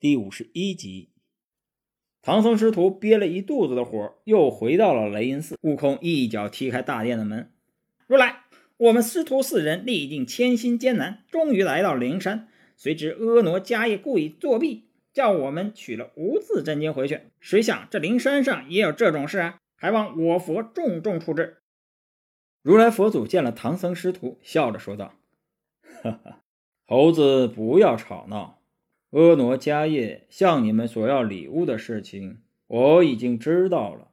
第五十一集，唐僧师徒憋了一肚子的火，又回到了雷音寺。悟空一脚踢开大殿的门：“如来，我们师徒四人历尽千辛艰难，终于来到灵山。谁知婀娜迦叶故意作弊，叫我们取了无字真经回去。谁想这灵山上也有这种事啊！还望我佛重重处置。”如来佛祖见了唐僧师徒，笑着说道：“哈哈，猴子，不要吵闹。”婀娜迦叶向你们索要礼物的事情，我已经知道了。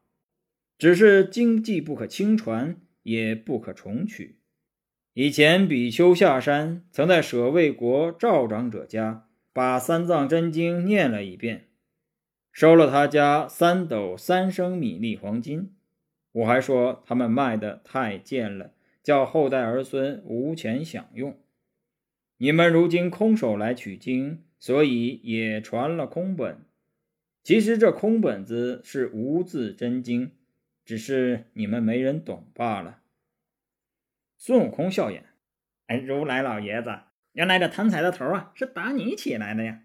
只是经济不可轻传，也不可重取。以前比丘下山，曾在舍卫国赵长者家把三藏真经念了一遍，收了他家三斗三升米粒黄金。我还说他们卖的太贱了，叫后代儿孙无钱享用。你们如今空手来取经。所以也传了空本。其实这空本子是无字真经，只是你们没人懂罢了。孙悟空笑言：“哎，如来老爷子，原来这贪财的头啊，是打你起来的呀！”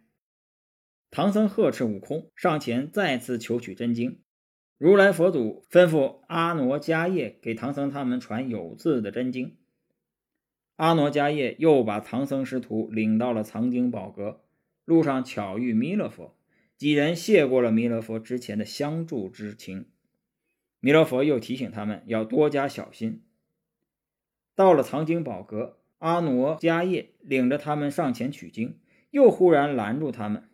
唐僧呵斥悟空上前再次求取真经。如来佛祖吩咐阿傩迦叶给唐僧他们传有字的真经。阿傩迦叶又把唐僧师徒领到了藏经宝阁。路上巧遇弥勒佛，几人谢过了弥勒佛之前的相助之情。弥勒佛又提醒他们要多加小心。到了藏经宝阁，阿傩迦叶领着他们上前取经，又忽然拦住他们：“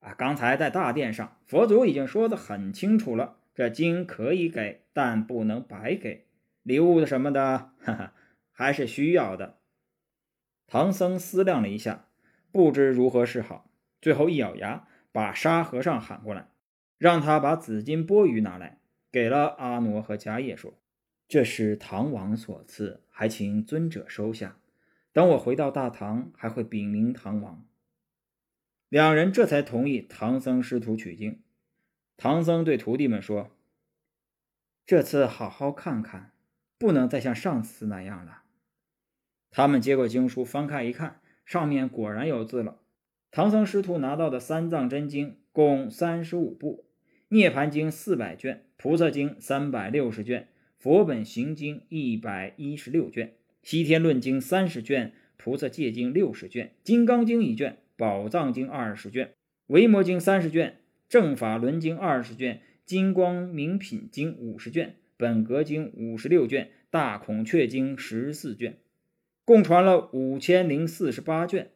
啊，刚才在大殿上，佛祖已经说得很清楚了，这经可以给，但不能白给。礼物什么的，哈哈，还是需要的。”唐僧思量了一下，不知如何是好。最后一咬牙，把沙和尚喊过来，让他把紫金钵盂拿来，给了阿傩和迦叶，说：“这是唐王所赐，还请尊者收下。等我回到大唐，还会禀明唐王。”两人这才同意唐僧师徒取经。唐僧对徒弟们说：“这次好好看看，不能再像上次那样了。”他们接过经书，翻开一看，上面果然有字了。唐僧师徒拿到的三藏真经共三十五部，涅盘经四百卷，菩萨经三百六十卷，佛本行经一百一十六卷，西天论经三十卷，菩萨戒经六十卷，金刚经一卷，宝藏经二十卷，维摩经三十卷，正法轮经二十卷，金光明品经五十卷，本格经五十六卷，大孔雀经十四卷，共传了五千零四十八卷。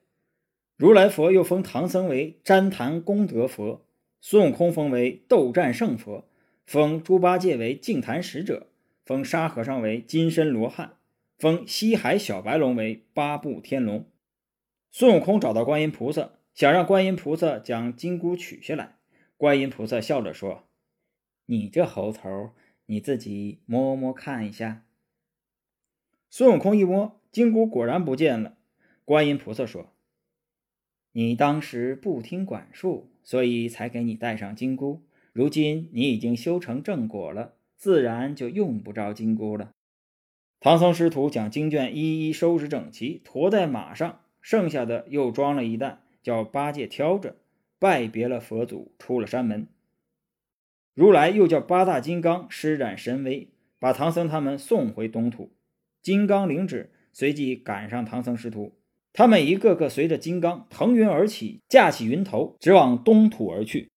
如来佛又封唐僧为旃檀功德佛，孙悟空封为斗战胜佛，封猪八戒为净坛使者，封沙和尚为金身罗汉，封西海小白龙为八部天龙。孙悟空找到观音菩萨，想让观音菩萨将金箍取下来。观音菩萨笑着说：“你这猴头，你自己摸摸看一下。”孙悟空一摸，金箍果然不见了。观音菩萨说。你当时不听管束，所以才给你戴上金箍。如今你已经修成正果了，自然就用不着金箍了。唐僧师徒将经卷一一收拾整齐，驮在马上，剩下的又装了一担，叫八戒挑着，拜别了佛祖，出了山门。如来又叫八大金刚施展神威，把唐僧他们送回东土。金刚领旨，随即赶上唐僧师徒。他们一个个随着金刚腾云而起，架起云头，直往东土而去。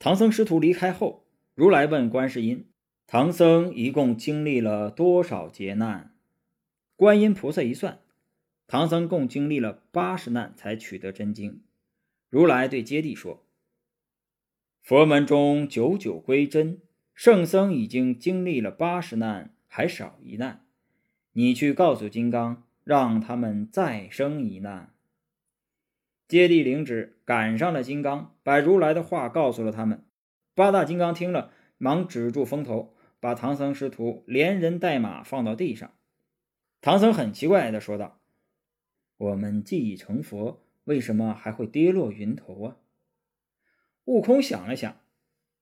唐僧师徒离开后，如来问观世音：“唐僧一共经历了多少劫难？”观音菩萨一算，唐僧共经历了八十难才取得真经。如来对揭谛说：“佛门中九九归真，圣僧已经经历了八十难，还少一难。你去告诉金刚。”让他们再生一难。接地灵旨，赶上了金刚，把如来的话告诉了他们。八大金刚听了，忙止住风头，把唐僧师徒连人带马放到地上。唐僧很奇怪的说道：“我们既已成佛，为什么还会跌落云头啊？”悟空想了想，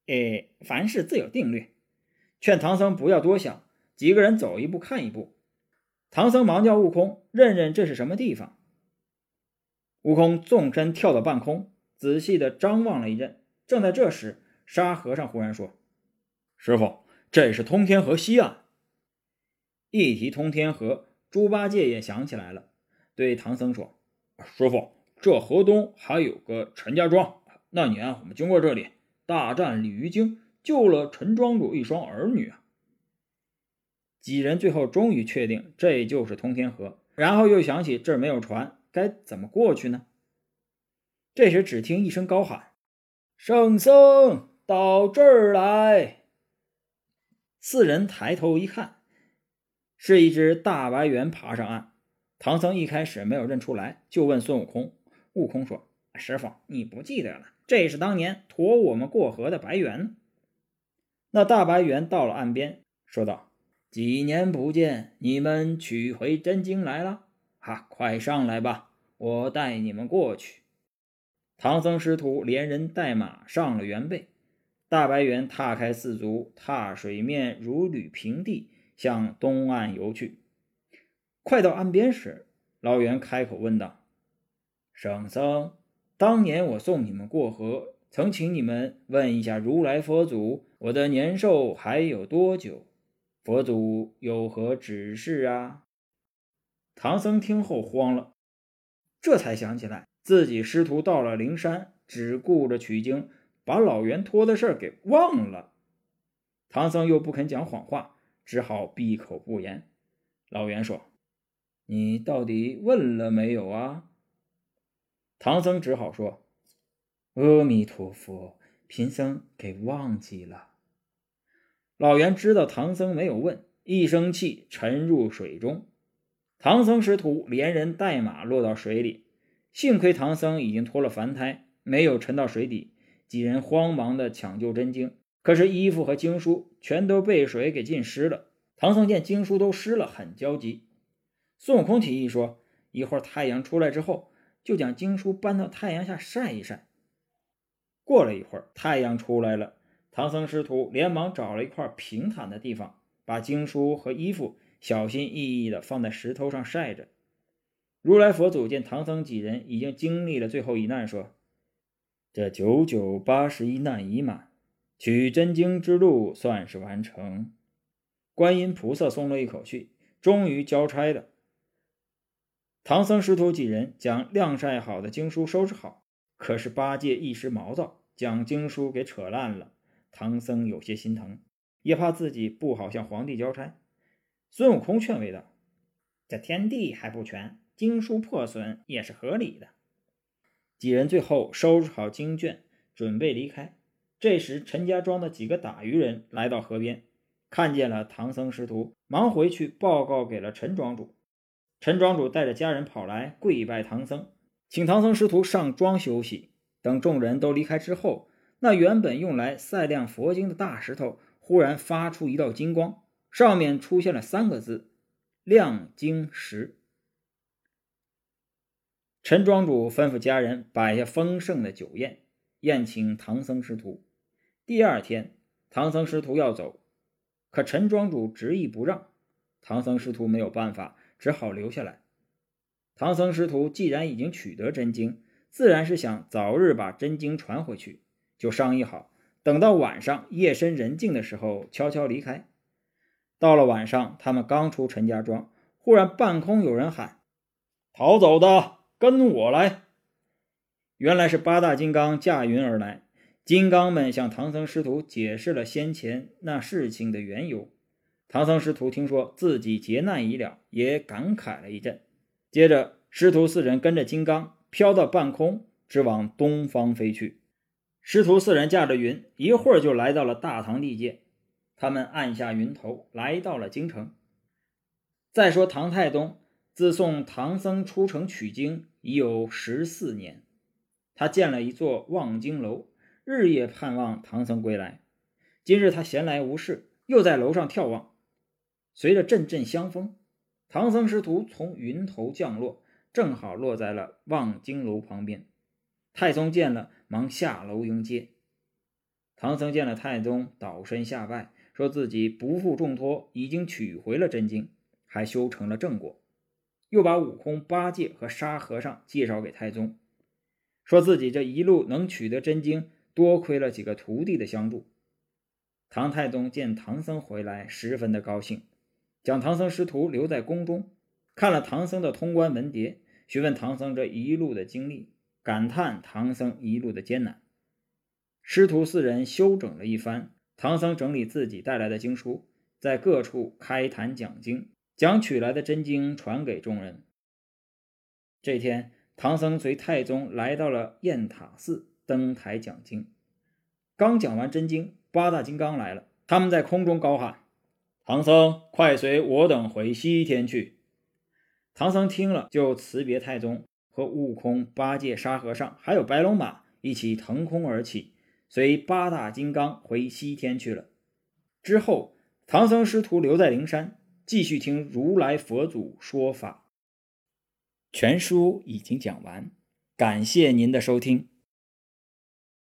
哎，凡事自有定律，劝唐僧不要多想，几个人走一步看一步。唐僧忙叫悟空认认这是什么地方。悟空纵身跳到半空，仔细的张望了一阵。正在这时，沙和尚忽然说：“师傅，这是通天河西岸。”一提通天河，猪八戒也想起来了，对唐僧说：“师傅，这河东还有个陈家庄，那年我们经过这里，大战鲤鱼精，救了陈庄主一双儿女啊。”几人最后终于确定这就是通天河，然后又想起这儿没有船，该怎么过去呢？这时，只听一声高喊：“圣僧到这儿来！”四人抬头一看，是一只大白猿爬上岸。唐僧一开始没有认出来，就问孙悟空。悟空说：“师傅，你不记得了？这是当年驮我们过河的白猿。”那大白猿到了岸边，说道：“几年不见，你们取回真经来了？哈，快上来吧，我带你们过去。”唐僧师徒连人带马上了猿背，大白猿踏开四足，踏水面如履平地，向东岸游去。快到岸边时，老猿开口问道：“圣僧，当年我送你们过河，曾请你们问一下如来佛祖，我的年寿还有多久？佛祖有何指示啊？”唐僧听后慌了，这才想起来。自己师徒到了灵山，只顾着取经，把老袁托的事儿给忘了。唐僧又不肯讲谎话，只好闭口不言。老袁说：“你到底问了没有啊？”唐僧只好说：“阿弥陀佛，贫僧给忘记了。”老袁知道唐僧没有问，一生气沉入水中。唐僧师徒连人带马落到水里。幸亏唐僧已经脱了凡胎，没有沉到水底。几人慌忙的抢救真经，可是衣服和经书全都被水给浸湿了。唐僧见经书都湿了，很焦急。孙悟空提议说：“一会儿太阳出来之后，就将经书搬到太阳下晒一晒。”过了一会儿，太阳出来了，唐僧师徒连忙找了一块平坦的地方，把经书和衣服小心翼翼地放在石头上晒着。如来佛祖见唐僧几人已经经历了最后一难，说：“这九九八十一难已满，取真经之路算是完成。”观音菩萨松了一口气，终于交差了。唐僧师徒几人将晾晒好的经书收拾好，可是八戒一时毛躁，将经书给扯烂了。唐僧有些心疼，也怕自己不好向皇帝交差。孙悟空劝慰道：“这天地还不全。”经书破损也是合理的。几人最后收拾好经卷，准备离开。这时，陈家庄的几个打渔人来到河边，看见了唐僧师徒，忙回去报告给了陈庄主。陈庄主带着家人跑来跪拜唐僧，请唐僧师徒上庄休息。等众人都离开之后，那原本用来赛量佛经的大石头忽然发出一道金光，上面出现了三个字：“亮经石”。陈庄主吩咐家人摆下丰盛的酒宴，宴请唐僧师徒。第二天，唐僧师徒要走，可陈庄主执意不让，唐僧师徒没有办法，只好留下来。唐僧师徒既然已经取得真经，自然是想早日把真经传回去，就商议好，等到晚上夜深人静的时候悄悄离开。到了晚上，他们刚出陈家庄，忽然半空有人喊：“逃走的！”跟我来！原来是八大金刚驾云而来。金刚们向唐僧师徒解释了先前那事情的缘由。唐僧师徒听说自己劫难已了，也感慨了一阵。接着，师徒四人跟着金刚飘到半空，直往东方飞去。师徒四人驾着云，一会儿就来到了大唐地界。他们按下云头，来到了京城。再说唐太宗。自送唐僧出城取经已有十四年，他建了一座望京楼，日夜盼望唐僧归来。今日他闲来无事，又在楼上眺望。随着阵阵香风，唐僧师徒从云头降落，正好落在了望京楼旁边。太宗见了，忙下楼迎接。唐僧见了太宗，倒身下拜，说自己不负重托，已经取回了真经，还修成了正果。又把悟空、八戒和沙和尚介绍给太宗。说自己这一路能取得真经，多亏了几个徒弟的相助。唐太宗见唐僧回来，十分的高兴，将唐僧师徒留在宫中，看了唐僧的通关文牒，询问唐僧这一路的经历，感叹唐僧一路的艰难。师徒四人休整了一番，唐僧整理自己带来的经书，在各处开坛讲经，将取来的真经传给众人。这天，唐僧随太宗来到了雁塔寺，登台讲经。刚讲完真经，八大金刚来了，他们在空中高喊：“唐僧，快随我等回西天去！”唐僧听了，就辞别太宗，和悟空、八戒、沙和尚还有白龙马一起腾空而起，随八大金刚回西天去了。之后，唐僧师徒留在灵山，继续听如来佛祖说法。全书已经讲完，感谢您的收听。